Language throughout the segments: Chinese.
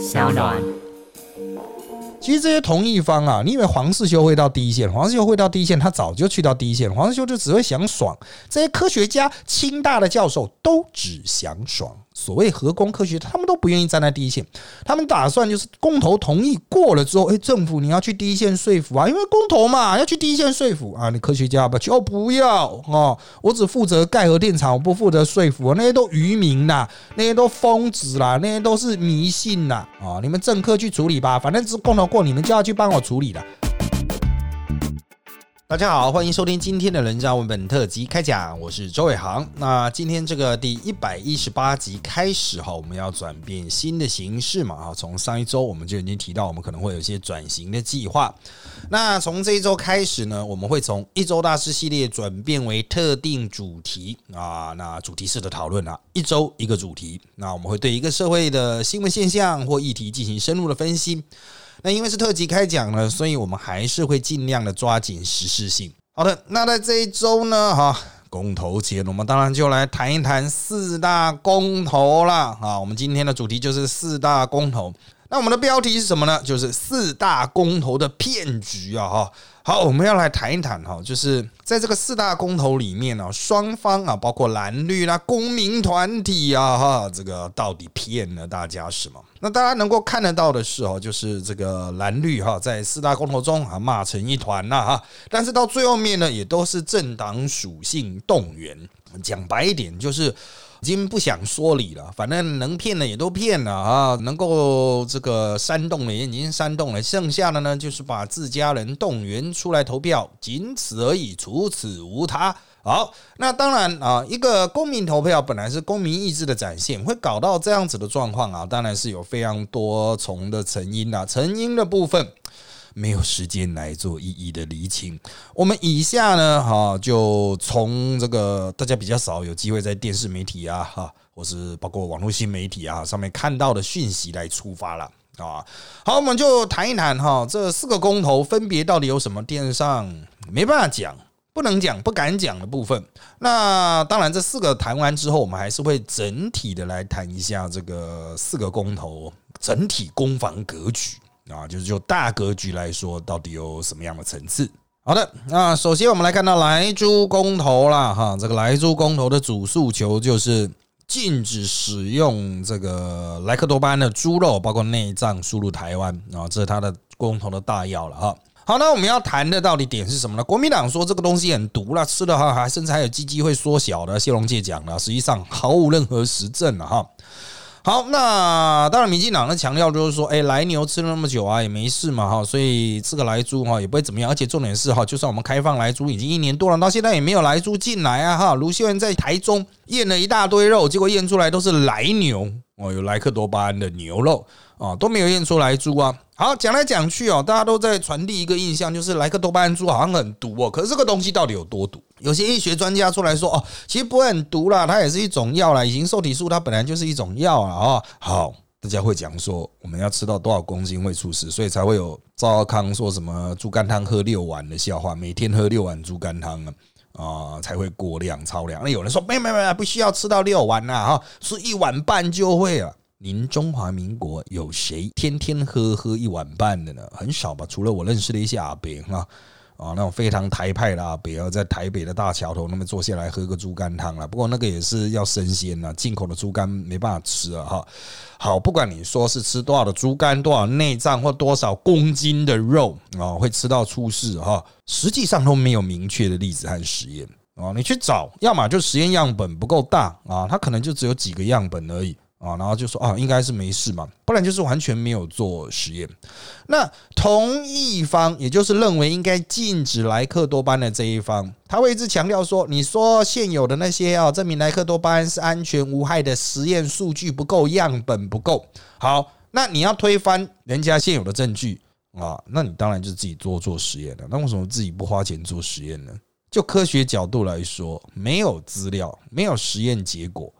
小暖。其实这些同一方啊，你以为黄世修会到第一线？黄世修会到第一线，他早就去到第一线。黄世修就只会想爽。这些科学家、清大的教授都只想爽。所谓核工科学，他们都不愿意站在第一线。他们打算就是公投同意过了之后，哎，政府你要去第一线说服啊，因为公投嘛，要去第一线说服啊。你科学家不去哦，不要哦，我只负责盖核电厂，我不负责说服。那些都愚民呐，那些都疯子啦，那些都是迷信啦啊！你们政客去处理吧，反正是公投过，你们就要去帮我处理了。大家好，欢迎收听今天的人渣文本特辑开讲，我是周伟航。那今天这个第一百一十八集开始哈，我们要转变新的形式嘛哈。从上一周我们就已经提到，我们可能会有一些转型的计划。那从这一周开始呢，我们会从一周大师系列转变为特定主题啊，那主题式的讨论啊，一周一个主题。那我们会对一个社会的新闻现象或议题进行深入的分析。那因为是特辑开讲了，所以我们还是会尽量的抓紧时事性。好的，那在这一周呢，哈，公投前，我们当然就来谈一谈四大公投啦。啊，我们今天的主题就是四大公投。那我们的标题是什么呢？就是四大公投的骗局啊！哈。好，我们要来谈一谈哈，就是在这个四大公投里面呢，双方啊，包括蓝绿啦、公民团体啊，哈，这个到底骗了大家什么？那大家能够看得到的是哦，就是这个蓝绿哈，在四大公投中啊骂成一团了哈，但是到最后面呢，也都是政党属性动员。讲白一点，就是。已经不想说理了，反正能骗的也都骗了啊，能够这个煽动的也已经煽动了，剩下的呢就是把自家人动员出来投票，仅此而已，除此无他。好，那当然啊，一个公民投票本来是公民意志的展现，会搞到这样子的状况啊，当然是有非常多重的成因啊，成因的部分。没有时间来做一一的厘清。我们以下呢，哈，就从这个大家比较少有机会在电视媒体啊，哈，或是包括网络新媒体啊上面看到的讯息来出发了啊。好，我们就谈一谈哈，这四个公投分别到底有什么电视上没办法讲、不能讲、不敢讲的部分。那当然，这四个谈完之后，我们还是会整体的来谈一下这个四个公投整体攻防格局。啊，就是就大格局来说，到底有什么样的层次？好的，那首先我们来看到莱猪公投啦，哈，这个莱猪公投的主诉求就是禁止使用这个莱克多巴胺的猪肉，包括内脏输入台湾啊，这是它的公投的大要了哈。好，那我们要谈的到底点是什么呢？国民党说这个东西很毒了，吃的话还甚至还有鸡鸡会缩小的，谢龙介讲了，实际上毫无任何实证了哈。好，那当然，民进党的强调就是说，哎，来牛吃了那么久啊，也没事嘛，哈，所以吃个来猪哈也不会怎么样。而且重点是哈，就算我们开放来猪已经一年多了，到现在也没有来猪进来啊，哈。卢秀燕在台中验了一大堆肉，结果验出来都是来牛哦，有莱克多巴胺的牛肉啊，都没有验出来猪啊。好，讲来讲去哦，大家都在传递一个印象，就是莱克多巴胺猪好像很毒哦。可是这个东西到底有多毒？有些医学专家出来说哦，其实不会很毒啦，它也是一种药啦。乙型受体素它本来就是一种药啊。哦，好，大家会讲说我们要吃到多少公斤会出事，所以才会有赵康说什么猪肝汤喝六碗的笑话，每天喝六碗猪肝汤啊啊才会过量超量。那有人说没没没，不需要吃到六碗呐，哈，是一碗半就会了。您中华民国有谁天天喝喝一碗半的呢？很少吧，除了我认识的一些阿伯啊，啊，那种非常台派的阿伯，要在台北的大桥头那么坐下来喝个猪肝汤了。不过那个也是要生鲜呐，进口的猪肝没办法吃啊。哈，好，不管你说是吃多少的猪肝，多少内脏或多少公斤的肉啊，会吃到出事哈，实际上都没有明确的例子和实验啊。你去找，要么就实验样本不够大啊，它可能就只有几个样本而已。啊，然后就说啊，应该是没事嘛，不然就是完全没有做实验。那同一方，也就是认为应该禁止莱克多巴胺的这一方，他会一直强调说，你说现有的那些啊，证明莱克多巴胺是安全无害的实验数据不够，样本不够。好，那你要推翻人家现有的证据啊，那你当然就自己做做实验了。那为什么自己不花钱做实验呢？就科学角度来说，没有资料，没有实验结果。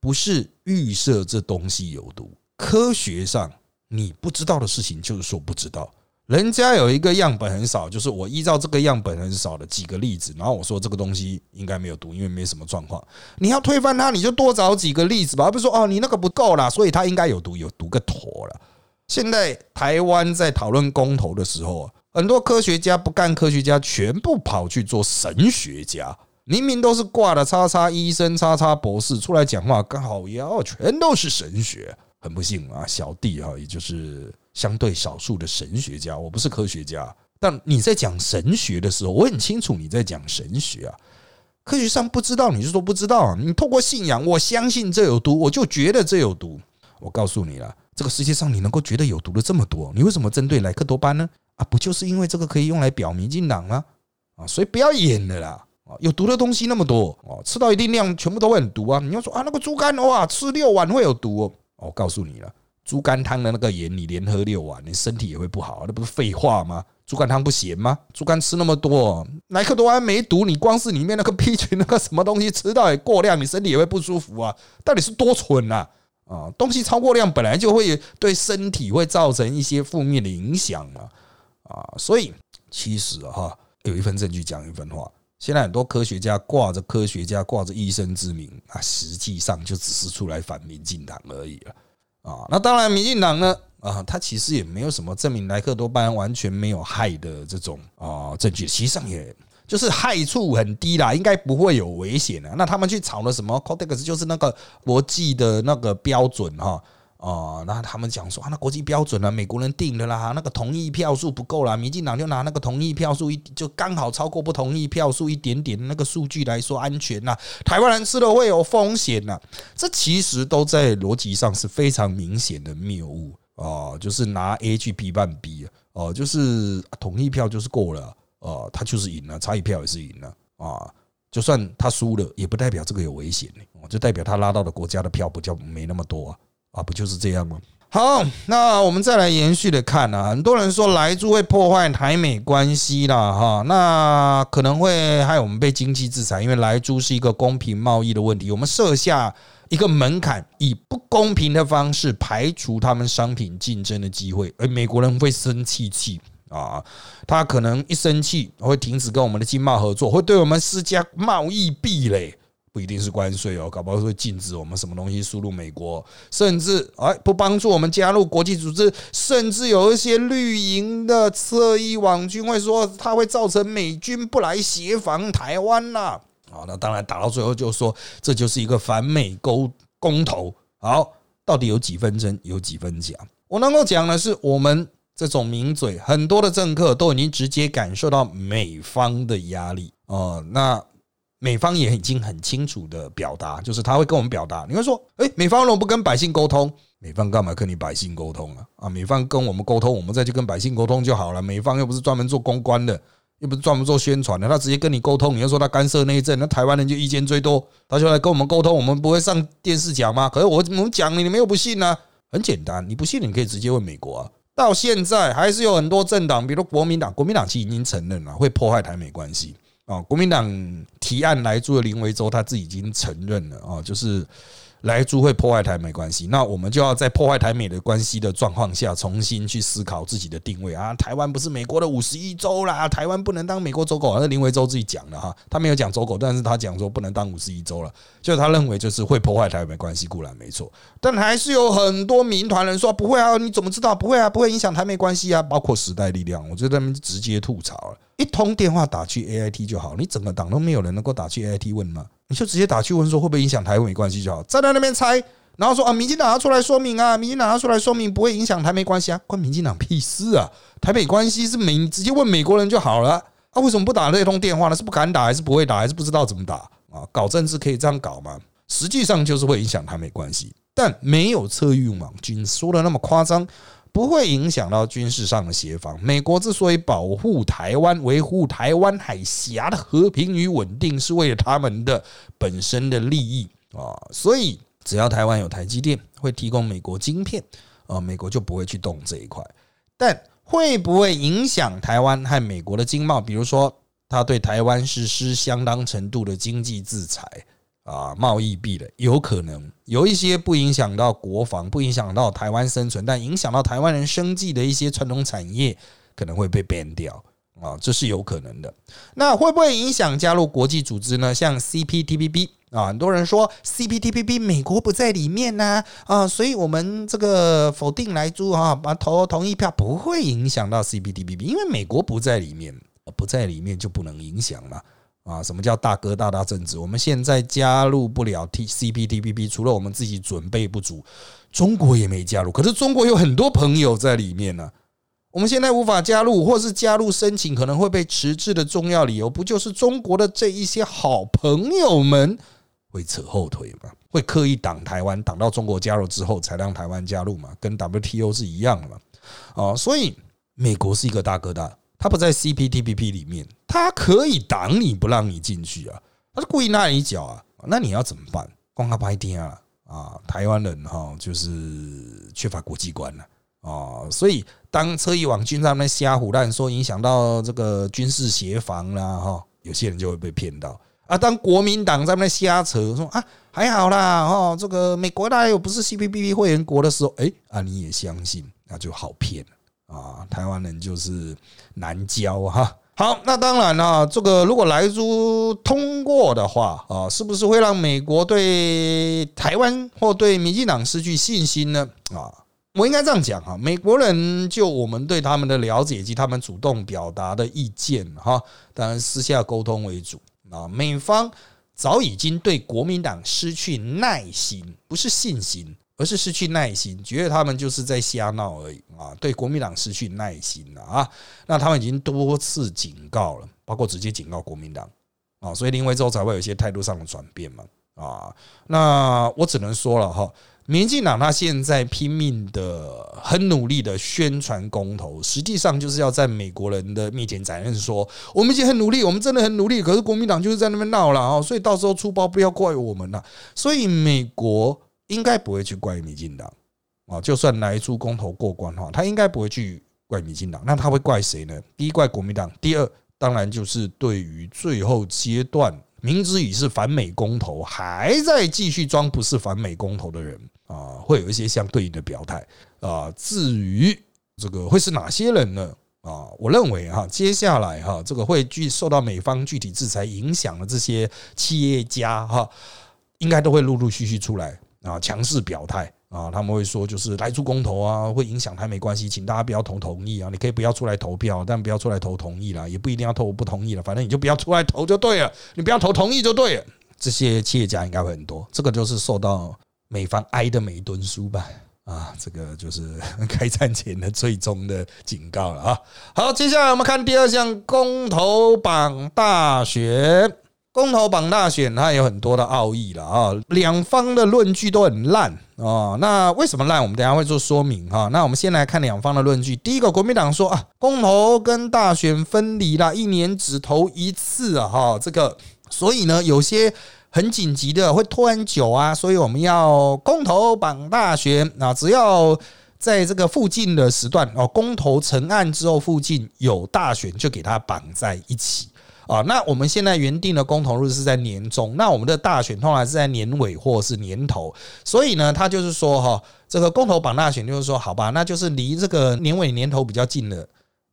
不是预设这东西有毒，科学上你不知道的事情就是说不知道。人家有一个样本很少，就是我依照这个样本很少的几个例子，然后我说这个东西应该没有毒，因为没什么状况。你要推翻它，你就多找几个例子吧，不是说哦你那个不够啦，所以它应该有毒，有毒个妥了现在台湾在讨论公投的时候，很多科学家不干科学家，全部跑去做神学家。明明都是挂的叉叉医生、叉叉博士出来讲话，刚好要全都是神学。很不幸啊，小弟哈，也就是相对少数的神学家，我不是科学家。但你在讲神学的时候，我很清楚你在讲神学啊。科学上不知道，你就说不知道。你透过信仰，我相信这有毒，我就觉得这有毒。我告诉你了，这个世界上你能够觉得有毒的这么多，你为什么针对莱克多巴呢？啊，不就是因为这个可以用来表明进党吗？啊，所以不要演了啦。有毒的东西那么多哦，吃到一定量，全部都会很毒啊。你要说啊，那个猪肝哇，吃六碗会有毒哦。我告诉你了。猪肝汤的那个盐，你连喝六碗，你身体也会不好，那不是废话吗？猪肝汤不咸吗？猪肝吃那么多，莱克多安没毒，你光是里面那个 B 群那个什么东西吃到也过量，你身体也会不舒服啊！到底是多蠢呐？啊，东西超过量本来就会对身体会造成一些负面的影响嘛！啊，所以其实哈，有一份证据讲一份话。现在很多科学家挂着科学家挂着医生之名啊，实际上就只是出来反民进党而已了。啊，那当然，民进党呢，啊，他其实也没有什么证明莱克多巴胺完全没有害的这种啊证据，实际上也就是害处很低啦，应该不会有危险的。那他们去炒了什么 Codex，就是那个国际的那个标准哈。哦，那他们讲说啊，那国际标准呢，美国人定的啦，那个同意票数不够啦，民进党就拿那个同意票数一就刚好超过不同意票数一点点那个数据来说安全呐，台湾人吃了会有风险呐，这其实都在逻辑上是非常明显的谬误哦，就是拿 A 去批判 B 哦，就是同意票就是过了哦，他就是赢了，差一票也是赢了啊，就算他输了，也不代表这个有危险呢，就代表他拉到的国家的票不叫没那么多啊。啊，不就是这样吗？好，那我们再来延续的看啊，很多人说莱猪会破坏台美关系啦，哈，那可能会害我们被经济制裁，因为莱猪是一个公平贸易的问题，我们设下一个门槛，以不公平的方式排除他们商品竞争的机会，而美国人会生气气啊，他可能一生气会停止跟我们的经贸合作，会对我们施加贸易壁垒。不一定是关税哦，搞不好会禁止我们什么东西输入美国，甚至哎不帮助我们加入国际组织，甚至有一些绿营的侧翼网军会说，它会造成美军不来协防台湾呐。啊，那当然打到最后就说这就是一个反美勾公投。好，到底有几分真，有几分假？我能够讲的是，我们这种名嘴，很多的政客都已经直接感受到美方的压力哦。那美方也已经很清楚的表达，就是他会跟我们表达。你会说，哎，美方怎么不跟百姓沟通？美方干嘛跟你百姓沟通啊？啊，美方跟我们沟通，我们再去跟百姓沟通就好了。美方又不是专门做公关的，又不是专门做宣传的，他直接跟你沟通。你要说他干涉内政，那台湾人就意见最多，他就来跟我们沟通，我们不会上电视讲吗？可是我们讲你，你们又不信呢？很简单，你不信你可以直接问美国啊。到现在还是有很多政党，比如国民党，国民党其实已经承认了会破坏台美关系。哦，国民党提案来做的林维洲，他自己已经承认了啊，就是。来租会破坏台美关系，那我们就要在破坏台美的关系的状况下，重新去思考自己的定位啊！台湾不是美国的五十一州啦，台湾不能当美国走狗，那林维洲自己讲的哈，他没有讲走狗，但是他讲说不能当五十一州了，就他认为就是会破坏台美关系固然没错，但还是有很多民团人说不会啊，你怎么知道不会啊？不会影响台美关系啊？包括时代力量，我觉得他们直接吐槽了，一通电话打去 A I T 就好，你整个党都没有人能够打去 A I T 问吗？你就直接打去问说会不会影响台美关系就好，站在那边猜，然后说啊，民进党要出来说明啊，民进党要出来说明不会影响台美关系啊，关民进党屁事啊！台美关系是美，直接问美国人就好了。啊，为什么不打这通电话呢？是不敢打，还是不会打，还是不知道怎么打啊？搞政治可以这样搞吗？实际上就是会影响台美关系，但没有策运网军说的那么夸张。不会影响到军事上的协防。美国之所以保护台湾、维护台湾海峡的和平与稳定，是为了他们的本身的利益啊。所以，只要台湾有台积电会提供美国晶片啊，美国就不会去动这一块。但会不会影响台湾和美国的经贸？比如说，他对台湾实施相当程度的经济制裁？啊，贸易壁垒有可能有一些不影响到国防、不影响到台湾生存，但影响到台湾人生计的一些传统产业可能会被 ban 掉啊，这是有可能的。那会不会影响加入国际组织呢？像 CPTPP 啊，很多人说 CPTPP 美国不在里面呢，啊，所以我们这个否定来租啊，把投同意票不会影响到 CPTPP，因为美国不在里面，不在里面就不能影响了啊。什么叫大哥大大政治？我们现在加入不了 T CPTPP，除了我们自己准备不足，中国也没加入，可是中国有很多朋友在里面呢。我们现在无法加入，或是加入申请可能会被迟滞的重要理由，不就是中国的这一些好朋友们会扯后腿吗？会刻意挡台湾，挡到中国加入之后才让台湾加入嘛？跟 WTO 是一样的嘛？啊，所以美国是一个大哥大，他不在 CPTPP 里面，他可以挡你不让你进去啊，他是故意拉你脚啊，那你要怎么办？光他拍天啊啊！台湾人哈就是缺乏国际观了。哦，所以当车翼网军在那瞎胡乱说影响到这个军事协防啦，哈，有些人就会被骗到啊。当国民党在那瞎扯说啊还好啦，哦，这个美国大又不是 CPTPP 会员国的时候，哎啊你也相信，那就好骗啊。台湾人就是难教哈。好，那当然了，这个如果莱猪通过的话啊，是不是会让美国对台湾或对民进党失去信心呢？啊？我应该这样讲哈，美国人就我们对他们的了解及他们主动表达的意见哈，当然私下沟通为主啊。美方早已经对国民党失去耐心，不是信心，而是失去耐心，觉得他们就是在瞎闹而已啊。对国民党失去耐心了啊，那他们已经多次警告了，包括直接警告国民党啊，所以林维洲才会有一些态度上的转变嘛啊。那我只能说了哈。民进党他现在拼命的、很努力的宣传公投，实际上就是要在美国人的面前展现说，我们已经很努力，我们真的很努力。可是国民党就是在那边闹了啊，所以到时候出包不要怪我们了。所以美国应该不会去怪民进党啊，就算来出公投过关的话，他应该不会去怪民进党。那他会怪谁呢？第一怪国民党，第二当然就是对于最后阶段明知已是反美公投，还在继续装不是反美公投的人。啊，会有一些相对应的表态啊。至于这个会是哪些人呢？啊，我认为哈，接下来哈，这个会具受到美方具体制裁影响的这些企业家哈，应该都会陆陆续续出来啊，强势表态啊。他们会说，就是来出公投啊，会影响台美关系，请大家不要投同意啊。你可以不要出来投票，但不要出来投同意了，也不一定要投不同意了，反正你就不要出来投就对了，你不要投同意就对了。这些企业家应该会很多，这个就是受到。美方挨的每一吨书吧，啊，这个就是 开战前的最终的警告了啊。好，接下来我们看第二项公投榜大选。公投榜大选它有很多的奥义了啊，两方的论据都很烂啊。那为什么烂？我们等下会做说明哈。那我们先来看两方的论据。第一个，国民党说啊，公投跟大选分离了，一年只投一次啊，哈，这个所以呢，有些。很紧急的，会拖很久啊，所以我们要公投绑大选啊，只要在这个附近的时段哦，公投成案之后附近有大选，就给它绑在一起啊。那我们现在原定的公投日是在年中，那我们的大选通常是在年尾或是年头，所以呢，他就是说哈，这个公投绑大选就是说，好吧，那就是离这个年尾年头比较近的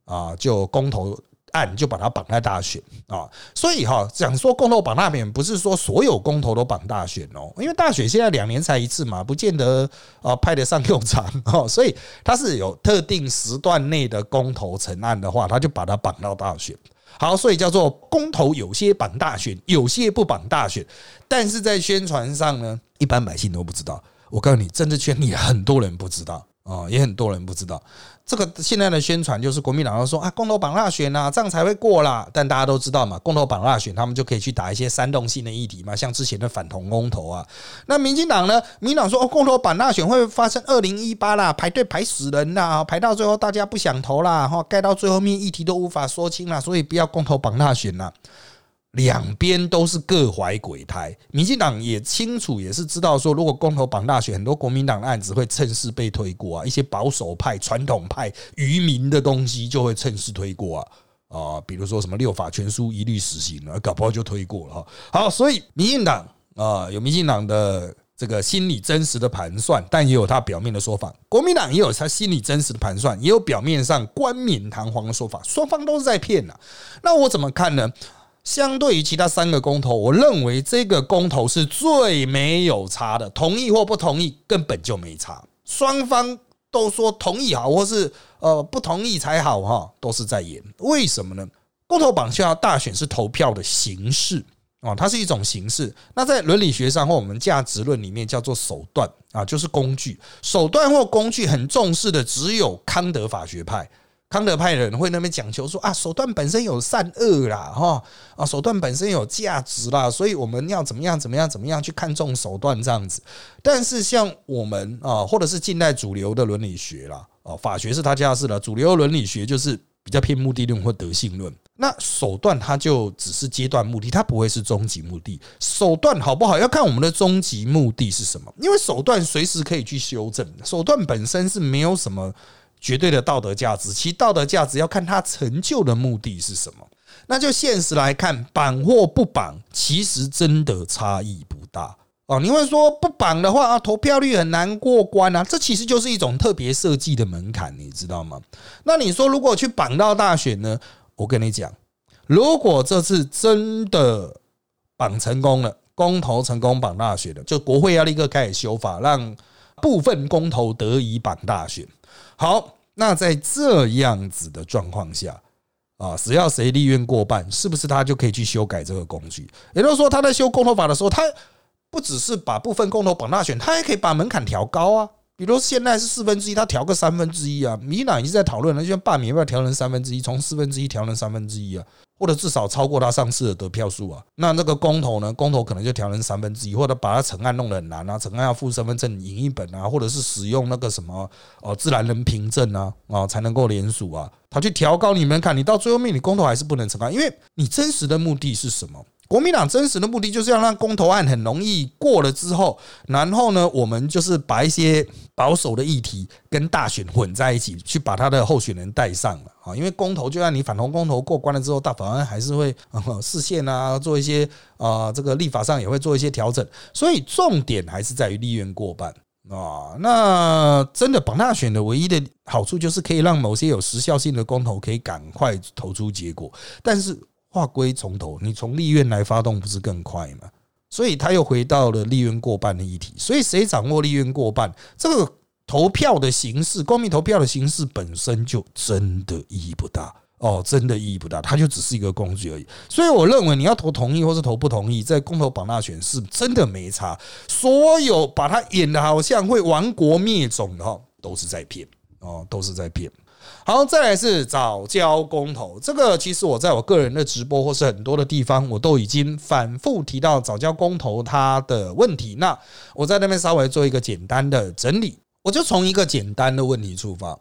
啊，就公投。案就把它绑在大选啊，所以哈讲说公投绑大选，不是说所有公投都绑大选哦，因为大选现在两年才一次嘛，不见得啊派得上用场 哦，所以它是有特定时段内的公投成案的话，他就把它绑到大选。好，所以叫做公投有些绑大选，有些不绑大选，但是在宣传上呢，一般百姓都不知道。我告诉你，政治圈里很多人不知道啊，也很多人不知道。这个现在的宣传就是国民党要说啊，公投绑大选呐，这样才会过啦。但大家都知道嘛，公投绑大选，他们就可以去打一些煽动性的议题嘛，像之前的反同公投啊。那民进党呢？民进党说哦，公投绑大选会发生二零一八啦，排队排死人啦，排到最后大家不想投啦，哈，盖到最后面议题都无法说清了，所以不要公投绑大选了。两边都是各怀鬼胎，民进党也清楚，也是知道说，如果公投绑大选，很多国民党的案子会趁势被推过啊，一些保守派、传统派、愚民的东西就会趁势推过啊啊，比如说什么六法全书一律实行了，搞不好就推过了哈。好，所以民进党啊，有民进党的这个心理真实的盘算，但也有他表面的说法。国民党也有他心理真实的盘算，也有表面上冠冕堂皇的说法。双方都是在骗呐。那我怎么看呢？相对于其他三个公投，我认为这个公投是最没有差的，同意或不同意根本就没差。双方都说同意好，或是呃不同意才好哈，都是在演。为什么呢？公投绑架大选是投票的形式啊，它是一种形式。那在伦理学上或我们价值论里面叫做手段啊，就是工具。手段或工具很重视的只有康德法学派。康德派人会那边讲求说啊，手段本身有善恶啦，哈啊，手段本身有价值啦，所以我们要怎么样怎么样怎么样去看重手段这样子。但是像我们啊，或者是近代主流的伦理学啦，哦，法学是他家事了，主流伦理学就是比较偏目的论或德性论。那手段它就只是阶段目的，它不会是终极目的。手段好不好要看我们的终极目的是什么，因为手段随时可以去修正，手段本身是没有什么。绝对的道德价值，其道德价值要看他成就的目的是什么。那就现实来看，绑或不绑，其实真的差异不大哦。你会说不绑的话啊，投票率很难过关啊，这其实就是一种特别设计的门槛，你知道吗？那你说如果去绑到大选呢？我跟你讲，如果这次真的绑成功了，公投成功绑大选了，就国会要立刻开始修法，让部分公投得以绑大选。好，那在这样子的状况下啊，只要谁利润过半，是不是他就可以去修改这个工具？也就是说，他在修公投法的时候，他不只是把部分公投绑大选，他也可以把门槛调高啊。比如现在是四分之一，他调个三分之一啊。民党已经在讨论了，就像罢免要不要调成三分之一，从四分之一调成三分之一啊。或者至少超过他上次的得票数啊，那那个公投呢？公投可能就调成三分之一，或者把他成案弄得很难啊，成案要附身份证影一本啊，或者是使用那个什么哦自然人凭证啊啊才能够联署啊，他去调高你们看，你到最后面你公投还是不能成案，因为你真实的目的是什么？国民党真实的目的就是要让公投案很容易过了之后，然后呢，我们就是把一些保守的议题跟大选混在一起，去把他的候选人带上了啊。因为公投就算你反同公投过关了之后，大法官还是会视线啊，做一些啊，这个立法上也会做一些调整。所以重点还是在于立院过半啊。那真的绑大选的唯一的好处就是可以让某些有时效性的公投可以赶快投出结果，但是。划归从头，你从立院来发动不是更快吗？所以他又回到了立院过半的议题。所以谁掌握立院过半，这个投票的形式，公民投票的形式本身就真的意义不大哦，真的意义不大，它就只是一个工具而已。所以我认为你要投同意或是投不同意，在公投榜大选是真的没差。所有把它演的好像会亡国灭种的哈，都是在骗哦，都是在骗。好，再来是早教公投，这个其实我在我个人的直播或是很多的地方，我都已经反复提到早教公投它的问题。那我在那边稍微做一个简单的整理，我就从一个简单的问题出发。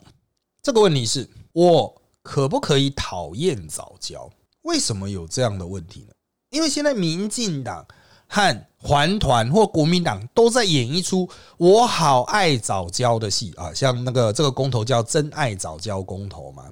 这个问题是我可不可以讨厌早教？为什么有这样的问题呢？因为现在民进党。和环团或国民党都在演一出我好爱早教的戏啊，像那个这个公投叫真爱早教公投嘛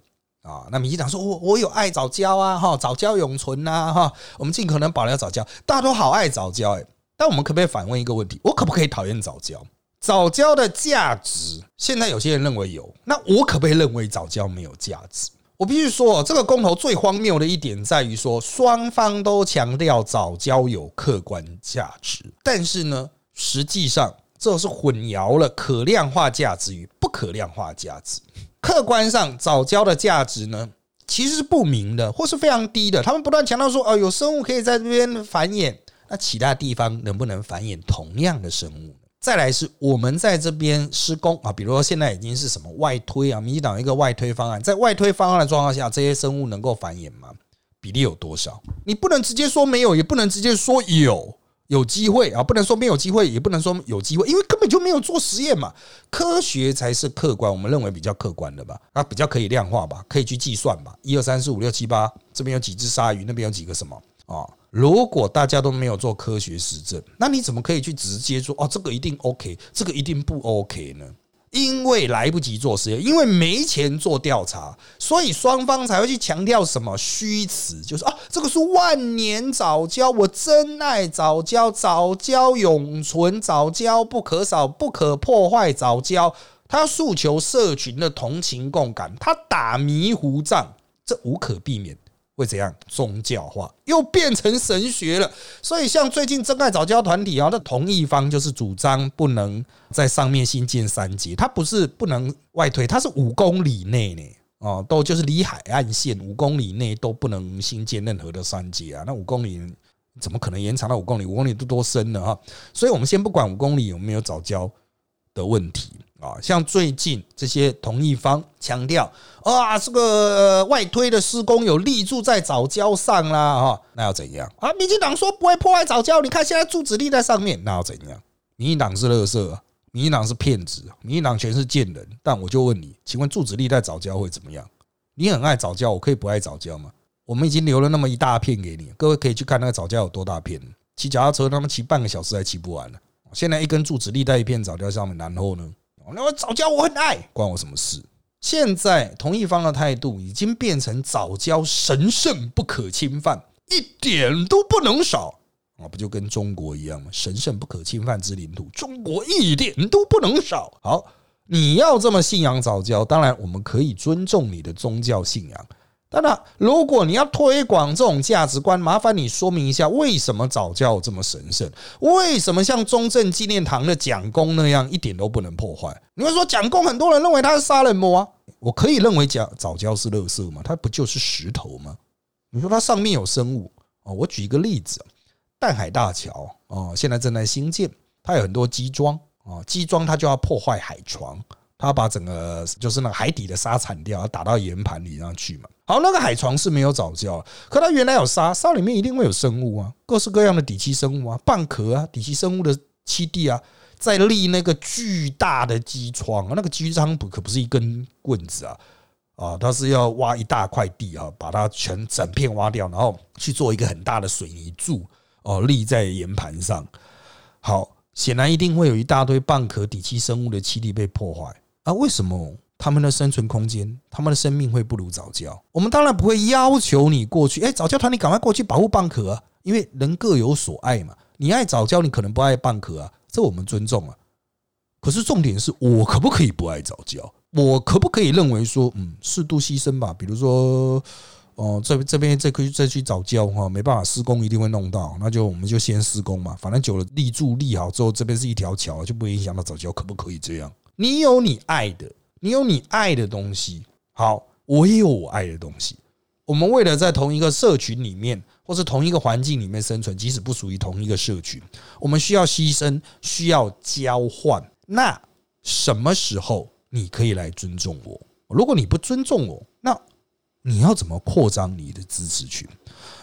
啊，那民进党说我我有爱早教啊哈，早教永存呐哈，我们尽可能保留早教，大家都好爱早教哎，但我们可不可以反问一个问题，我可不可以讨厌早教？早教的价值，现在有些人认为有，那我可不可以认为早教没有价值？我必须说，这个公投最荒谬的一点在于说，双方都强调早教有客观价值，但是呢，实际上这是混淆了可量化价值与不可量化价值。客观上，早教的价值呢，其实是不明的，或是非常低的。他们不断强调说，哦，有生物可以在这边繁衍，那其他地方能不能繁衍同样的生物？再来是我们在这边施工啊，比如说现在已经是什么外推啊，民进党一个外推方案，在外推方案的状况下，这些生物能够繁衍吗？比例有多少？你不能直接说没有，也不能直接说有，有机会啊，不能说没有机会，也不能说有机会，因为根本就没有做实验嘛。科学才是客观，我们认为比较客观的吧，啊，比较可以量化吧，可以去计算吧，一二三四五六七八，这边有几只鲨鱼，那边有几个什么啊？如果大家都没有做科学实证，那你怎么可以去直接说哦，这个一定 OK，这个一定不 OK 呢？因为来不及做实验，因为没钱做调查，所以双方才会去强调什么虚词，就是啊，这个是万年早教，我真爱早教，早教永存，早教不可少，不可破坏，早教，他诉求社群的同情共感，他打迷糊仗，这无可避免。会怎样宗教化，又变成神学了。所以，像最近真爱早教团体啊，那同一方就是主张不能在上面新建三阶，它不是不能外推，它是五公里内呢，哦，都就是离海岸线五公里内都不能新建任何的三阶啊。那五公里怎么可能延长到五公里？五公里都多深了哈。所以我们先不管五公里有没有早教的问题。啊，像最近这些同意方强调啊，这个外推的施工有立柱在早教上啦，哈，那要怎样啊？民进党说不会破坏早教，你看现在柱子立在上面，那要怎样？民进党是乐色，民进党是骗子，民进党全是贱人。但我就问你，请问柱子立在早教会怎么样？你很爱早教，我可以不爱早教吗？我们已经留了那么一大片给你，各位可以去看那个早教有多大片，骑脚踏车他们骑半个小时还骑不完呢。现在一根柱子立在一片早教上面，然后呢？那我早教我很爱，关我什么事？现在同一方的态度已经变成早教神圣不可侵犯，一点都不能少啊！不就跟中国一样吗？神圣不可侵犯之领土，中国一点都不能少。好，你要这么信仰早教，当然我们可以尊重你的宗教信仰。当然，如果你要推广这种价值观，麻烦你说明一下为什么早教这么神圣？为什么像中正纪念堂的蒋公那样一点都不能破坏？你会说蒋公很多人认为他是杀人魔啊？我可以认为讲早教是垃圾吗？它不就是石头吗？你说它上面有生物哦？我举一个例子，淡海大桥哦，现在正在兴建，它有很多基桩啊，基桩它就要破坏海床。它把整个就是那个海底的沙铲掉，打到岩盘里上去嘛。好，那个海床是没有藻礁，可它原来有沙，沙里面一定会有生物啊，各式各样的底栖生物啊，蚌壳啊，底栖生物的栖地啊，在立那个巨大的机窗，那个机窗不可不是一根棍子啊，啊，它是要挖一大块地啊，把它全整片挖掉，然后去做一个很大的水泥柱哦，立在岩盘上。好，显然一定会有一大堆蚌壳底栖生物的栖地被破坏。啊，为什么他们的生存空间、他们的生命会不如早教？我们当然不会要求你过去，哎，早教团你赶快过去保护蚌壳啊，因为人各有所爱嘛。你爱早教，你可能不爱蚌壳啊，这我们尊重啊。可是重点是我可不可以不爱早教？我可不可以认为说，嗯，适度牺牲吧？比如说，哦，这这边这可以再去早教哈，没办法施工一定会弄到，那就我们就先施工嘛。反正久了立柱立好之后，这边是一条桥，就不影响到早教，可不可以这样？你有你爱的，你有你爱的东西。好，我也有我爱的东西。我们为了在同一个社群里面，或是同一个环境里面生存，即使不属于同一个社群，我们需要牺牲，需要交换。那什么时候你可以来尊重我？如果你不尊重我，那你要怎么扩张你的支持群？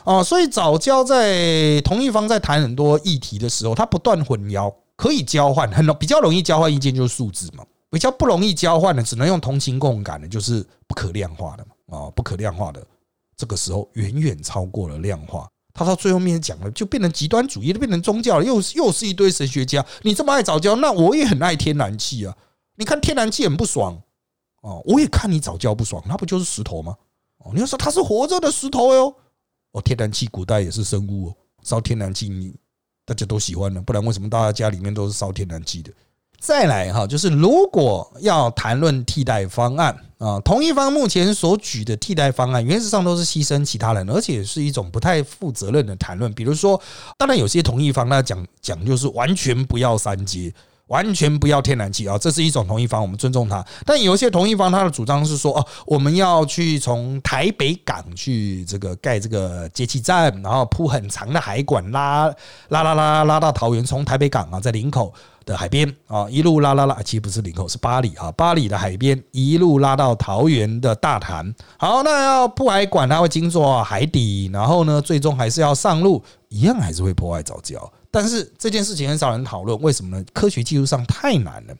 啊，所以早教在同一方在谈很多议题的时候，他不断混淆。可以交换，很容比较容易交换意见就是数字嘛，比较不容易交换的，只能用同情共感的，就是不可量化的嘛啊，不可量化的，这个时候远远超过了量化。他到最后面讲了，就变成极端主义，就变成宗教了，又又是一堆神学家。你这么爱早教，那我也很爱天然气啊。你看天然气很不爽哦，我也看你早教不爽，那不就是石头吗？哦，你要说它是活着的石头哟。哦，天然气古代也是生物哦，烧天然气你。大家都喜欢的，不然为什么大家家里面都是烧天然气的？再来哈，就是如果要谈论替代方案啊，同一方目前所举的替代方案，原则上都是牺牲其他人，而且是一种不太负责任的谈论。比如说，当然有些同一方他讲讲就是完全不要三阶。完全不要天然气啊，这是一种同意方，我们尊重他。但有些同意方，他的主张是说，哦，我们要去从台北港去这个盖这个接气站，然后铺很长的海管，拉拉拉拉拉到桃园，从台北港啊，在林口的海边啊，一路拉拉拉，其实不是林口，是巴黎啊，巴黎的海边一路拉到桃园的大潭。好，那要铺海管，它会经过海底，然后呢，最终还是要上路，一样还是会破坏早教。但是这件事情很少人讨论，为什么呢？科学技术上太难了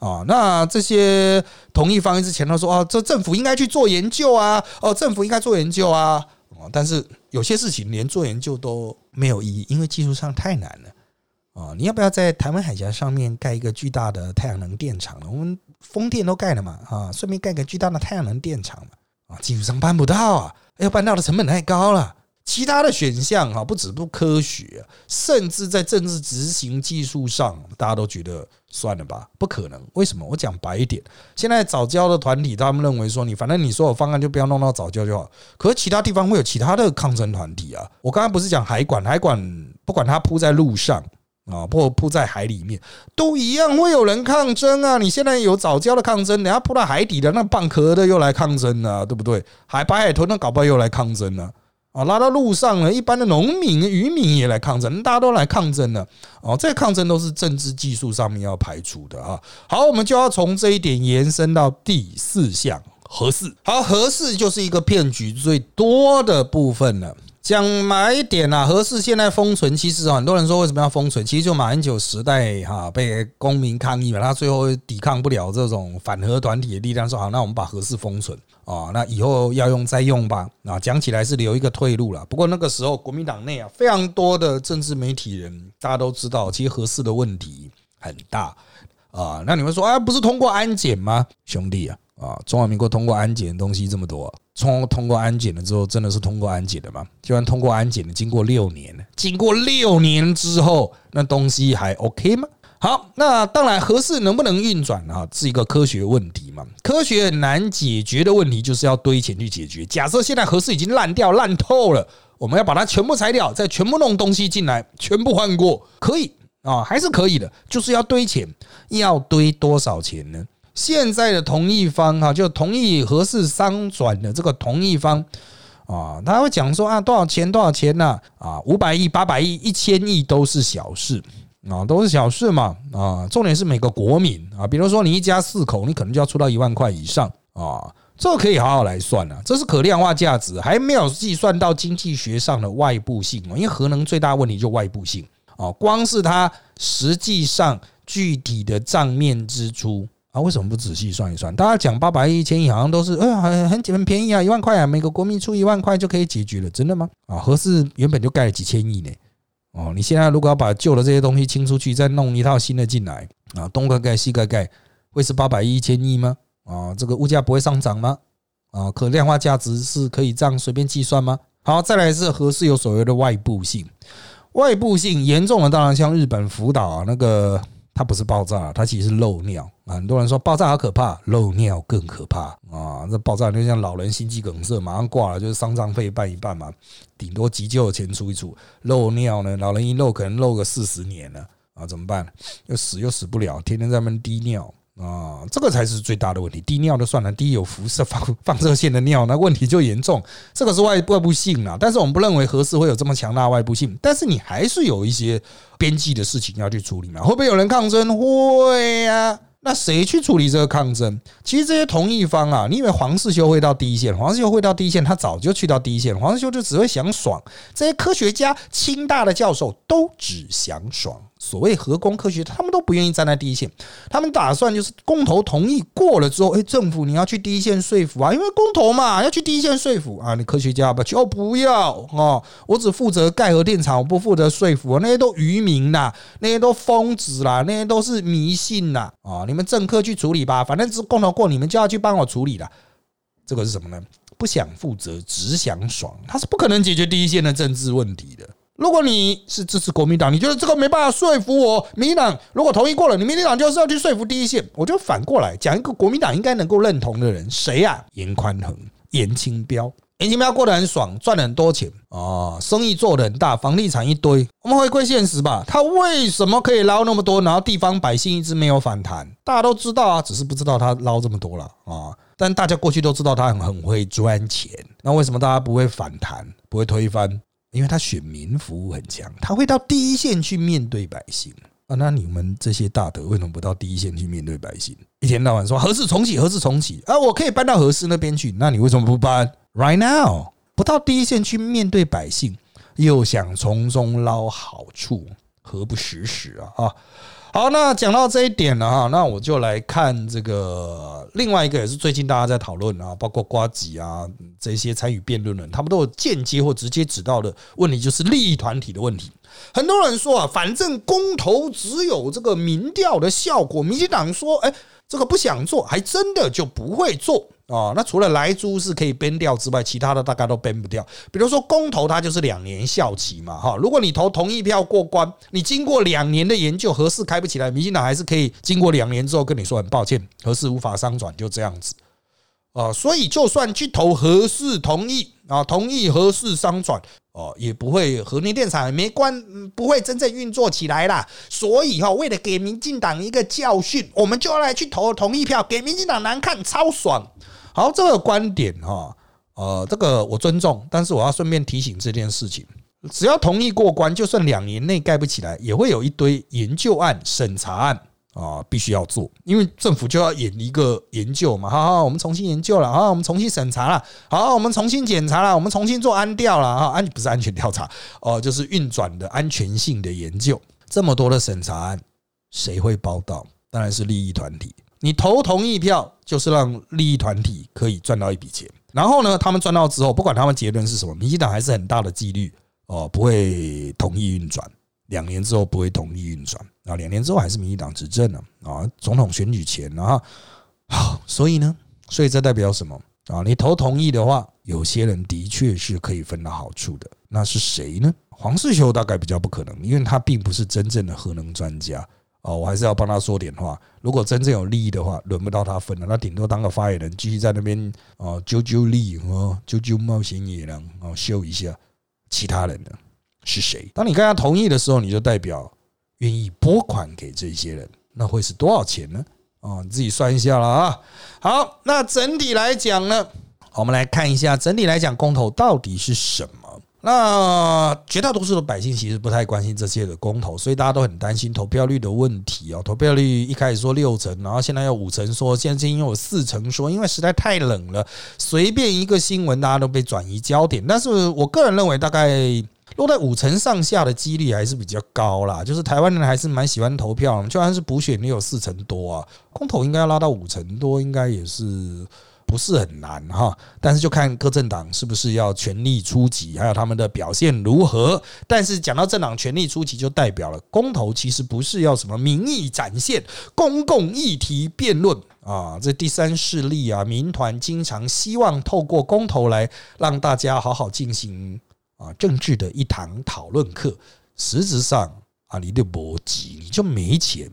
啊！那这些同意方之前都说啊，这政府应该去做研究啊，哦，政府应该做研究啊，哦但是有些事情连做研究都没有意义，因为技术上太难了啊，你要不要在台湾海峡上面盖一个巨大的太阳能电厂？我们风电都盖了嘛，啊，顺便盖个巨大的太阳能电厂嘛，啊，技术上办不到啊，要办到的成本太高了。其他的选项哈，不止不科学，甚至在政治执行技术上，大家都觉得算了吧，不可能。为什么？我讲白一点，现在早教的团体，他们认为说，你反正你所有方案就不要弄到早教就好。可是其他地方会有其他的抗争团体啊。我刚刚不是讲海管，海管不管它铺在路上啊，或铺在海里面，都一样会有人抗争啊。你现在有早教的抗争，等下铺到海底的那蚌壳的又来抗争啊，对不对？海白海豚那搞不好又来抗争呢。啊，拉到路上了，一般的农民、渔民也来抗争，大家都来抗争了。哦，这抗争都是政治技术上面要排除的啊。好，我们就要从这一点延伸到第四项合适。好，合适就是一个骗局最多的部分了。讲买一点啊，合适现在封存，其实很多人说为什么要封存？其实就马英九时代哈被公民抗议嘛，他最后抵抗不了这种反核团体的力量，说好，那我们把合适封存啊，那以后要用再用吧。啊，讲起来是留一个退路了。不过那个时候国民党内啊，非常多的政治媒体人，大家都知道，其实合适的问题很大啊。那你们说啊，不是通过安检吗，兄弟啊？啊，中华民国通过安检的东西这么多，通通过安检了之后，真的是通过安检的吗？就算通过安检了，经过六年，经过六年之后，那东西还 OK 吗？好，那当然，合适能不能运转啊，是一个科学问题嘛。科学难解决的问题，就是要堆钱去解决。假设现在合适已经烂掉、烂透了，我们要把它全部拆掉，再全部弄东西进来，全部换过，可以啊，还是可以的，就是要堆钱，要堆多少钱呢？现在的同意方哈，就同意合适商转的这个同意方啊，他会讲说啊，多少钱多少钱呢？啊，五百亿、八百亿、一千亿都是小事啊，都是小事嘛啊。重点是每个国民啊，比如说你一家四口，你可能就要出到一万块以上啊，这个可以好好来算啊，这是可量化价值，还没有计算到经济学上的外部性因为核能最大问题就外部性啊，光是它实际上具体的账面支出。啊，为什么不仔细算一算？大家讲八百亿、一千亿，好像都是，呃，很很很便宜啊，一万块啊，每个国民出一万块就可以解决了，真的吗？啊，合适原本就盖了几千亿呢，哦，你现在如果要把旧的这些东西清出去，再弄一套新的进来，啊，东盖盖西盖盖，会是八百亿、一千亿吗？啊，这个物价不会上涨吗？啊，可量化价值是可以这样随便计算吗？好，再来是合适有所谓的外部性，外部性严重的当然像日本福岛那个。它不是爆炸，它其实是漏尿。很多人说爆炸好可怕，漏尿更可怕啊！这爆炸就像老人心肌梗塞，马上挂了，就是丧葬费办一办嘛，顶多急救的钱出一出。漏尿呢，老人一漏可能漏个四十年了啊，怎么办？又死又死不了，天天在那滴尿。啊，这个才是最大的问题。滴尿就算了，滴有辐射放放射线的尿，那问题就严重。这个是外外部性啊，但是我们不认为核适会有这么强大外部性。但是你还是有一些边际的事情要去处理嘛？会不会有人抗争？会呀。那谁去处理这个抗争？其实这些同意方啊，你以为黄世修会到第一线？黄世修会到第一线，他早就去到第一线。黄世修就只会想爽。这些科学家、清大的教授都只想爽。所谓核工科学，他们都不愿意站在第一线。他们打算就是公投同意过了之后，哎，政府你要去第一线说服啊，因为公投嘛，要去第一线说服啊。你科学家不就不要哦？我只负责盖核电厂，我不负责说服。那些都愚民呐，那些都疯子啦，那些都是迷信啦啊！你们政客去处理吧，反正是公投过，你们就要去帮我处理了。这个是什么呢？不想负责，只想爽，他是不可能解决第一线的政治问题的。如果你是支持国民党，你觉得这个没办法说服我。民进党如果同意过了，你民进党就是要去说服第一线。我就反过来讲一个国民党应该能够认同的人，谁呀？严宽恒、严清标。严清标过得很爽，赚了很多钱啊，生意做得很大，房地产一堆。我们回归现实吧，他为什么可以捞那么多，然后地方百姓一直没有反弹？大家都知道啊，只是不知道他捞这么多了啊。但大家过去都知道他很很会赚钱，那为什么大家不会反弹，不会推翻？因为他选民服务很强，他会到第一线去面对百姓啊。那你们这些大德为什么不到第一线去面对百姓？一天到晚说何事重启，何事重启啊！我可以搬到何事那边去，那你为什么不搬？Right now，不到第一线去面对百姓，又想从中捞好处，何不实实啊？啊！好，那讲到这一点了哈，那我就来看这个另外一个也是最近大家在讨论啊，包括瓜吉啊这些参与辩论的人，他们都有间接或直接指到的问题，就是利益团体的问题。很多人说啊，反正公投只有这个民调的效果，民进党说，哎，这个不想做，还真的就不会做。哦，那除了莱猪是可以编掉之外，其他的大概都编不掉。比如说公投，它就是两年效期嘛，哈。如果你投同意票过关，你经过两年的研究，合适开不起来，民进党还是可以经过两年之后跟你说很抱歉，合适无法商转，就这样子。啊，所以就算去投合适同意啊，同意合适商转，哦，也不会和你电厂没关，不会真正运作起来啦。所以哈，为了给民进党一个教训，我们就要来去投同意票，给民进党难看，超爽。好，这个观点哈，呃，这个我尊重，但是我要顺便提醒这件事情：只要同意过关，就算两年内盖不起来，也会有一堆研究案、审查案啊，必须要做，因为政府就要演一个研究嘛。好好，我们重新研究了，好，我们重新审查了，好，我们重新检查了，我们重新做安调了啊，安不是安全调查哦，就是运转的安全性的研究。这么多的审查案，谁会报道？当然是利益团体。你投同意票，就是让利益团体可以赚到一笔钱。然后呢，他们赚到之后，不管他们结论是什么，民进党还是很大的几率哦，不会同意运转。两年之后不会同意运转啊，两年之后还是民进党执政呢啊，总统选举前啊，好，所以呢，所以这代表什么啊？你投同意的话，有些人的确是可以分到好处的。那是谁呢？黄世修大概比较不可能，因为他并不是真正的核能专家。哦，我还是要帮他说点话。如果真正有利益的话，轮不到他分了，那顶多当个发言人，继续在那边哦，揪揪利哦，揪揪冒险野狼哦，秀一下。其他人呢是谁？当你跟他同意的时候，你就代表愿意拨款给这些人，那会是多少钱呢？哦，你自己算一下了啊。好，那整体来讲呢，我们来看一下，整体来讲，公投到底是什么？那绝大多数的百姓其实不太关心这些的公投，所以大家都很担心投票率的问题哦。投票率一开始说六成，然后现在要五成，说现在已经有四成说，因为实在太冷了，随便一个新闻大家都被转移焦点。但是我个人认为，大概落在五成上下的几率还是比较高啦。就是台湾人还是蛮喜欢投票，就算是补选也有四成多啊，公投应该要拉到五成多，应该也是。不是很难哈，但是就看各政党是不是要全力出击，还有他们的表现如何。但是讲到政党全力出击，就代表了公投其实不是要什么民意展现、公共议题辩论啊。这第三势力啊，民团经常希望透过公投来让大家好好进行啊政治的一堂讨论课。实质上啊，你的逻辑你就没钱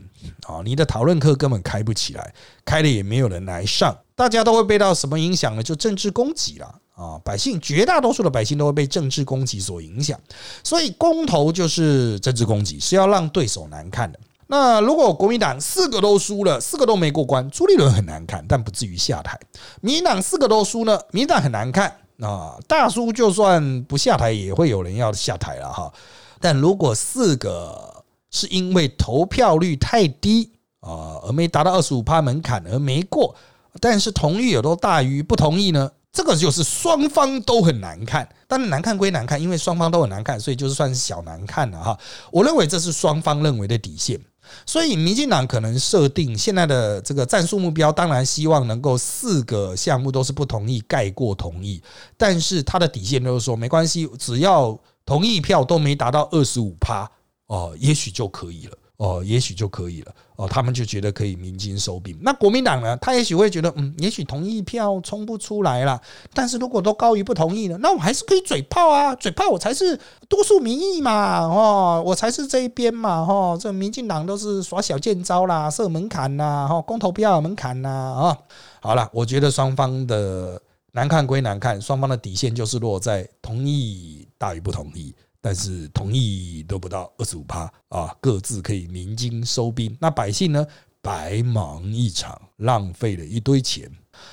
啊，你的讨论课根本开不起来，开了也没有人来上。大家都会被到什么影响呢？就政治攻击了啊！百姓绝大多数的百姓都会被政治攻击所影响，所以公投就是政治攻击，是要让对手难看的。那如果国民党四个都输了，四个都没过关，朱立伦很难看，但不至于下台。民党四个都输呢，民党很难看啊！大叔就算不下台，也会有人要下台了哈。但如果四个是因为投票率太低啊，而没达到二十五趴门槛而没过。但是同意有都大于不同意呢？这个就是双方都很难看。但难看归难看，因为双方都很难看，所以就是算是小难看了哈。我认为这是双方认为的底线。所以民进党可能设定现在的这个战术目标，当然希望能够四个项目都是不同意盖过同意。但是他的底线就是说，没关系，只要同意票都没达到二十五趴哦，也许就可以了。哦，也许就可以了。哦，他们就觉得可以鸣金收兵。那国民党呢？他也许会觉得，嗯，也许同意票冲不出来了。但是如果都高于不同意呢？那我还是可以嘴炮啊，嘴炮我才是多数民意嘛，哦，我才是这一边嘛，哈，这民进党都是耍小贱招啦，设门槛呐，哈，公投票门槛呐，啊，好了，我觉得双方的难看归难看，双方的底线就是落在同意大于不同意。但是同意都不到二十五趴啊，各自可以鸣金收兵。那百姓呢，白忙一场，浪费了一堆钱。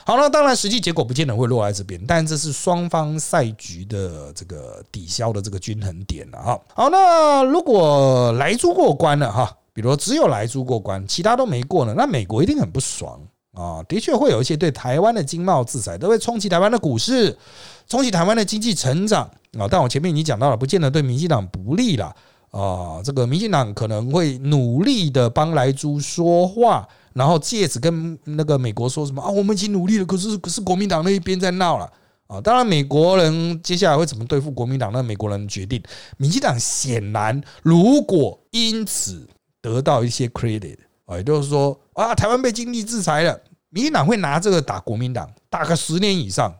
好了，当然实际结果不见得会落在这边，但这是双方赛局的这个抵消的这个均衡点了哈。好，那如果来猪过关了哈，比如只有来猪过关，其他都没过呢，那美国一定很不爽啊。的确会有一些对台湾的经贸制裁，都会冲击台湾的股市，冲击台湾的经济成长。啊，但我前面已经讲到了，不见得对民进党不利了啊，这个民进党可能会努力的帮莱猪说话，然后借此跟那个美国说什么啊，我们已经努力了，可是可是国民党那一边在闹了啊。当然，美国人接下来会怎么对付国民党，那美国人决定。民进党显然如果因此得到一些 credit，啊，也就是说啊，台湾被经济制裁了，民进党会拿这个打国民党，打个十年以上。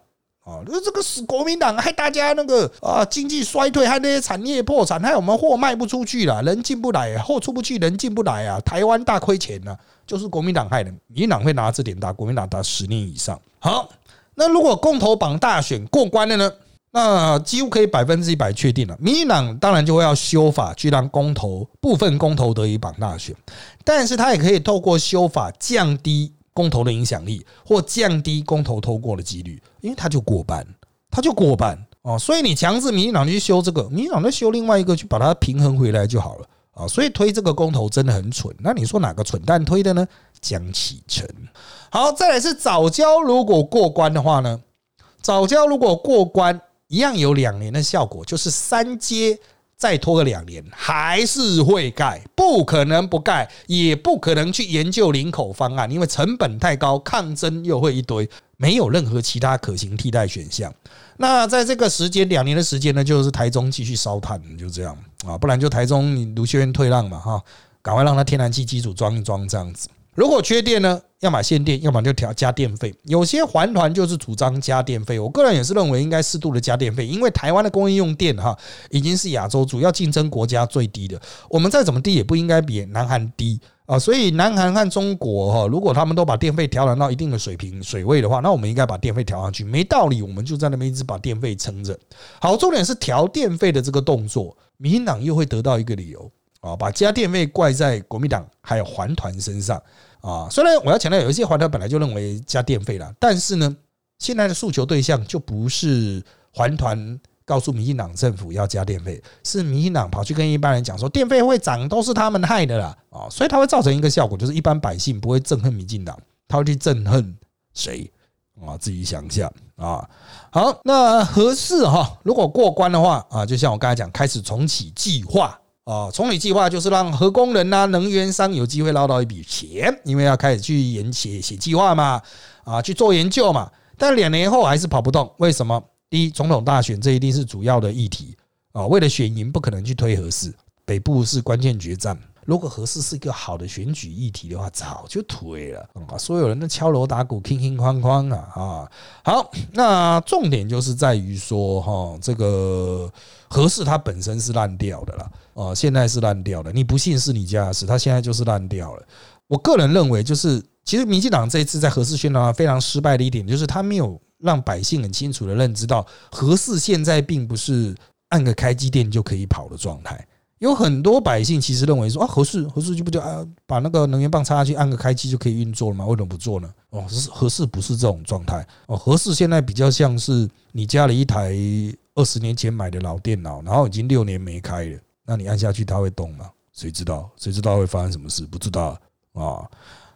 啊，那这个死国民党，害大家那个啊经济衰退，害那些产业破产，害我们货卖不出去了，人进不来，货出不去，人进不来啊，台湾大亏钱呢，就是国民党害的。民进党会拿这点打国民党打十年以上。好，那如果公投榜大选过关了呢？那几乎可以百分之一百确定了，民进党当然就会要修法去让公投部分公投得以榜大选，但是他也可以透过修法降低。公投的影响力，或降低公投通过的几率，因为他就过半，他就过半哦，所以你强制民进党去修这个，民进党再修另外一个去把它平衡回来就好了啊。所以推这个公投真的很蠢。那你说哪个蠢蛋推的呢？江启臣。好，再来是早教，如果过关的话呢？早教如果过关，一样有两年的效果，就是三阶。再拖个两年，还是会盖，不可能不盖，也不可能去研究领口方案，因为成本太高，抗争又会一堆，没有任何其他可行替代选项。那在这个时间两年的时间呢，就是台中继续烧炭，就这样啊，不然就台中你卢学院退让嘛，哈，赶快让他天然气机组装一装，这样子。如果缺电呢，要么限电，要么就调加电费。有些环团就是主张加电费，我个人也是认为应该适度的加电费，因为台湾的工业用电哈已经是亚洲主要竞争国家最低的，我们再怎么低也不应该比南韩低啊。所以南韩和中国哈，如果他们都把电费调整到一定的水平水位的话，那我们应该把电费调上去，没道理我们就在那边一直把电费撑着。好，重点是调电费的这个动作，民进党又会得到一个理由。啊，把加电费怪在国民党还有环团身上啊！虽然我要强调，有一些环团本来就认为加电费了，但是呢，现在的诉求对象就不是环团告诉民进党政府要加电费，是民进党跑去跟一般人讲说电费会涨，都是他们害的啦！啊，所以它会造成一个效果，就是一般百姓不会憎恨民进党，他会去憎恨谁啊？自己想一下啊！好，那合适哈？如果过关的话啊，就像我刚才讲，开始重启计划。哦，重启计划就是让核工人呐、能源商有机会捞到一笔钱，因为要开始去研写写计划嘛，啊，去做研究嘛。但两年后还是跑不动，为什么？第一，总统大选这一定是主要的议题啊，为了选赢，不可能去推核四，北部是关键决战。如果合适是一个好的选举议题的话，早就推了！所有人都敲锣打鼓、乒乒哐哐啊啊！好，那重点就是在于说哈，这个合适它本身是烂掉的了啊，现在是烂掉的。你不信是你家事，它现在就是烂掉了。我个人认为，就是其实民进党这一次在合适宣传非常失败的一点，就是他没有让百姓很清楚的认知到，合适现在并不是按个开机键就可以跑的状态。有很多百姓其实认为说啊，合适合适就不就啊，把那个能源棒插下去，按个开机就可以运作了吗？为什么不做呢？哦，合适不是这种状态哦，合适现在比较像是你家里一台二十年前买的老电脑，然后已经六年没开了，那你按下去它会动吗？谁知道？谁知道会发生什么事？不知道啊。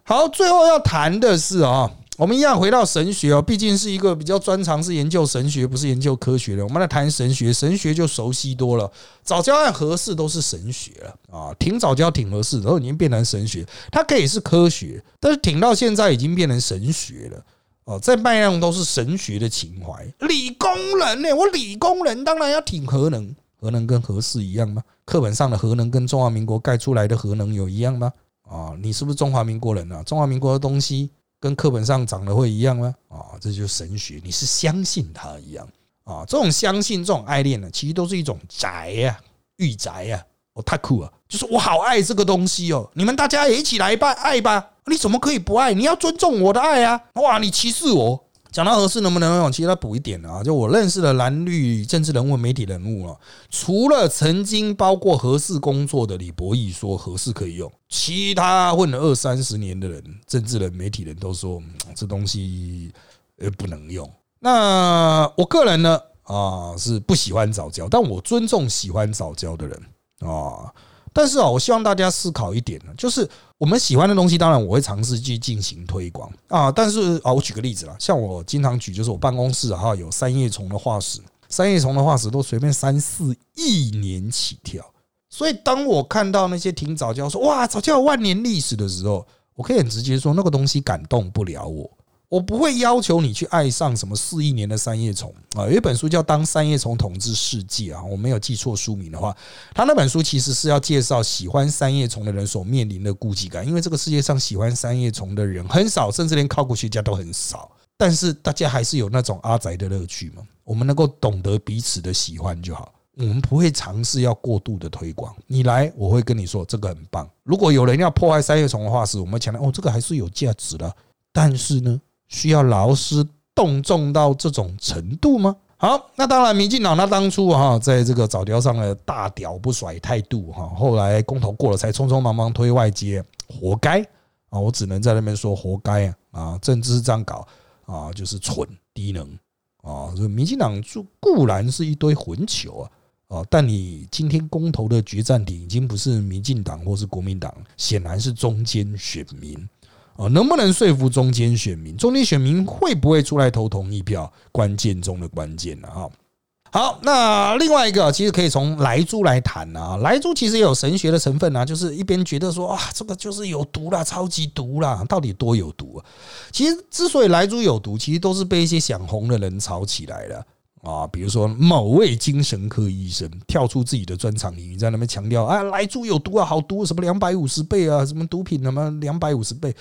好，最后要谈的是啊。我们一样回到神学哦，毕竟是一个比较专长是研究神学，不是研究科学的。我们来谈神学，神学就熟悉多了。早教和合适都是神学了啊，挺早教挺合适，然后已经变成神学。它可以是科学，但是挺到现在已经变成神学了哦，在卖样都是神学的情怀。理工人呢？我理工人当然要挺核能，核能跟合适一样吗？课本上的核能跟中华民国盖出来的核能有一样吗？啊，你是不是中华民国人啊？中华民国的东西。跟课本上长得会一样吗？啊，这就是神学，你是相信他一样啊？这种相信、这种爱恋呢，其实都是一种宅呀、御宅呀。哦，太酷了，就是我好爱这个东西哦。你们大家也一起来吧，爱吧？你怎么可以不爱？你要尊重我的爱啊！哇，你歧视我？讲到合适能不能用，其实他补一点啊，就我认识的蓝绿政治人物、媒体人物啊，除了曾经包括合适工作的李博义说合适可以用，其他混了二三十年的人、政治人、媒体人都说这东西呃不能用。那我个人呢啊是不喜欢早教，但我尊重喜欢早教的人啊。但是啊，我希望大家思考一点呢，就是我们喜欢的东西，当然我会尝试去进行推广啊。但是啊，我举个例子啦，像我经常举，就是我办公室哈有三叶虫的化石，三叶虫的化石都随便三四亿年起跳所以当我看到那些听早教说哇早教有万年历史的时候，我可以很直接说那个东西感动不了我。我不会要求你去爱上什么四亿年的三叶虫啊！有一本书叫《当三叶虫统治世界》啊，我没有记错书名的话，他那本书其实是要介绍喜欢三叶虫的人所面临的孤寂感，因为这个世界上喜欢三叶虫的人很少，甚至连考古学家都很少。但是大家还是有那种阿宅的乐趣嘛？我们能够懂得彼此的喜欢就好，我们不会尝试要过度的推广。你来，我会跟你说这个很棒。如果有人要破坏三叶虫的化石，我们强调哦，这个还是有价值的。但是呢？需要劳师动众到这种程度吗？好，那当然，民进党他当初哈在这个早教上的大屌不甩态度哈，后来公投过了才匆匆忙忙推外接，活该啊！我只能在那边说活该啊！啊，政治这样搞啊，就是蠢低能啊！这民进党就固然是一堆混球啊啊，但你今天公投的决战点已经不是民进党或是国民党，显然是中间选民。哦，能不能说服中间选民？中间选民会不会出来投同意票？关键中的关键了哈。好，那另外一个其实可以从莱猪来谈啊。莱猪其实也有神学的成分啊，就是一边觉得说啊，这个就是有毒啦，超级毒啦，到底多有毒啊？其实之所以莱猪有毒，其实都是被一些想红的人炒起来的。啊，比如说某位精神科医生跳出自己的专场领域，在那边强调啊，来猪有毒啊，好毒，什么两百五十倍啊，什么毒品什么两百五十倍，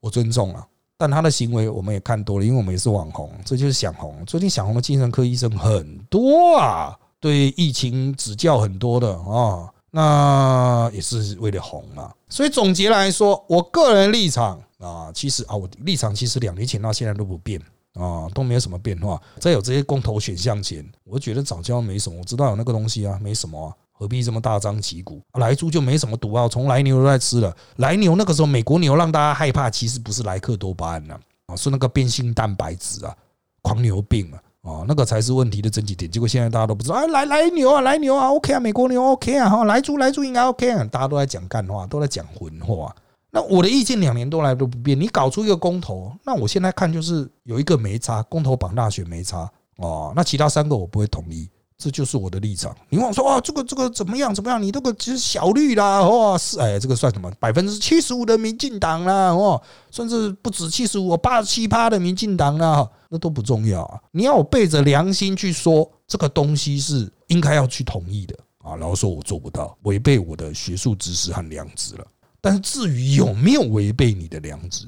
我尊重啊，但他的行为我们也看多了，因为我们也是网红，这就是想红。最近想红的精神科医生很多啊，对疫情指教很多的啊，那也是为了红啊。所以总结来说，我个人立场啊，其实啊，我立场其实两年前到现在都不变。啊，都没有什么变化。在有这些公投选项前，我觉得早教没什么。我知道有那个东西啊，没什么啊，何必这么大张旗鼓？来猪就没什么毒啊，从来牛都在吃了。来牛那个时候，美国牛让大家害怕，其实不是莱克多巴胺呐，啊，是那个变性蛋白质啊，狂牛病啊，啊，那个才是问题的症结点。结果现在大家都不知道，哎，来来牛啊，来牛啊，OK 啊，美国牛 OK 啊，哈，来猪来猪应该 OK 啊，大家都在讲干话，都在讲混话。那我的意见两年多来都不变，你搞出一个公投，那我现在看就是有一个没差，公投绑大选没差哦，那其他三个我不会同意，这就是我的立场。你问我说啊，这个这个怎么样怎么样？你这个其实小绿啦，哦是哎，这个算什么？百分之七十五的民进党啦，哦，甚至不止七十五，八十七趴的民进党啦，那都不重要啊。你要我背着良心去说这个东西是应该要去同意的啊，然后说我做不到，违背我的学术知识和良知了。但是至于有没有违背你的良知，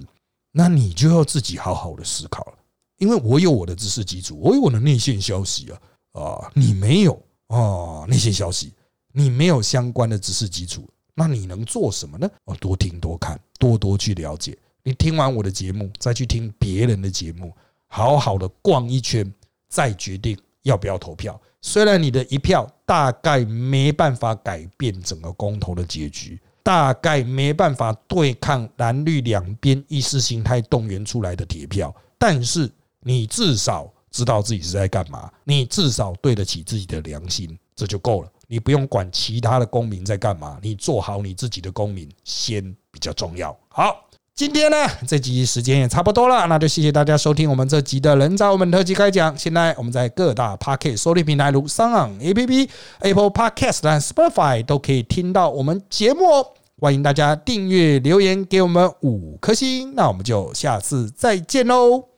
那你就要自己好好的思考了。因为我有我的知识基础，我有我的内线消息啊啊，你没有啊内线消息，你没有相关的知识基础，那你能做什么呢？哦，多听多看，多多去了解。你听完我的节目，再去听别人的节目，好好的逛一圈，再决定要不要投票。虽然你的一票大概没办法改变整个公投的结局。大概没办法对抗蓝绿两边意识形态动员出来的铁票，但是你至少知道自己是在干嘛，你至少对得起自己的良心，这就够了。你不用管其他的公民在干嘛，你做好你自己的公民先比较重要。好。今天呢，这集时间也差不多了，那就谢谢大家收听我们这集的人在我们特辑开讲。现在我们在各大 Podcast 收听平台如 s o n A P P、Apple Podcast 和 Spotify 都可以听到我们节目哦。欢迎大家订阅、留言给我们五颗星，那我们就下次再见喽。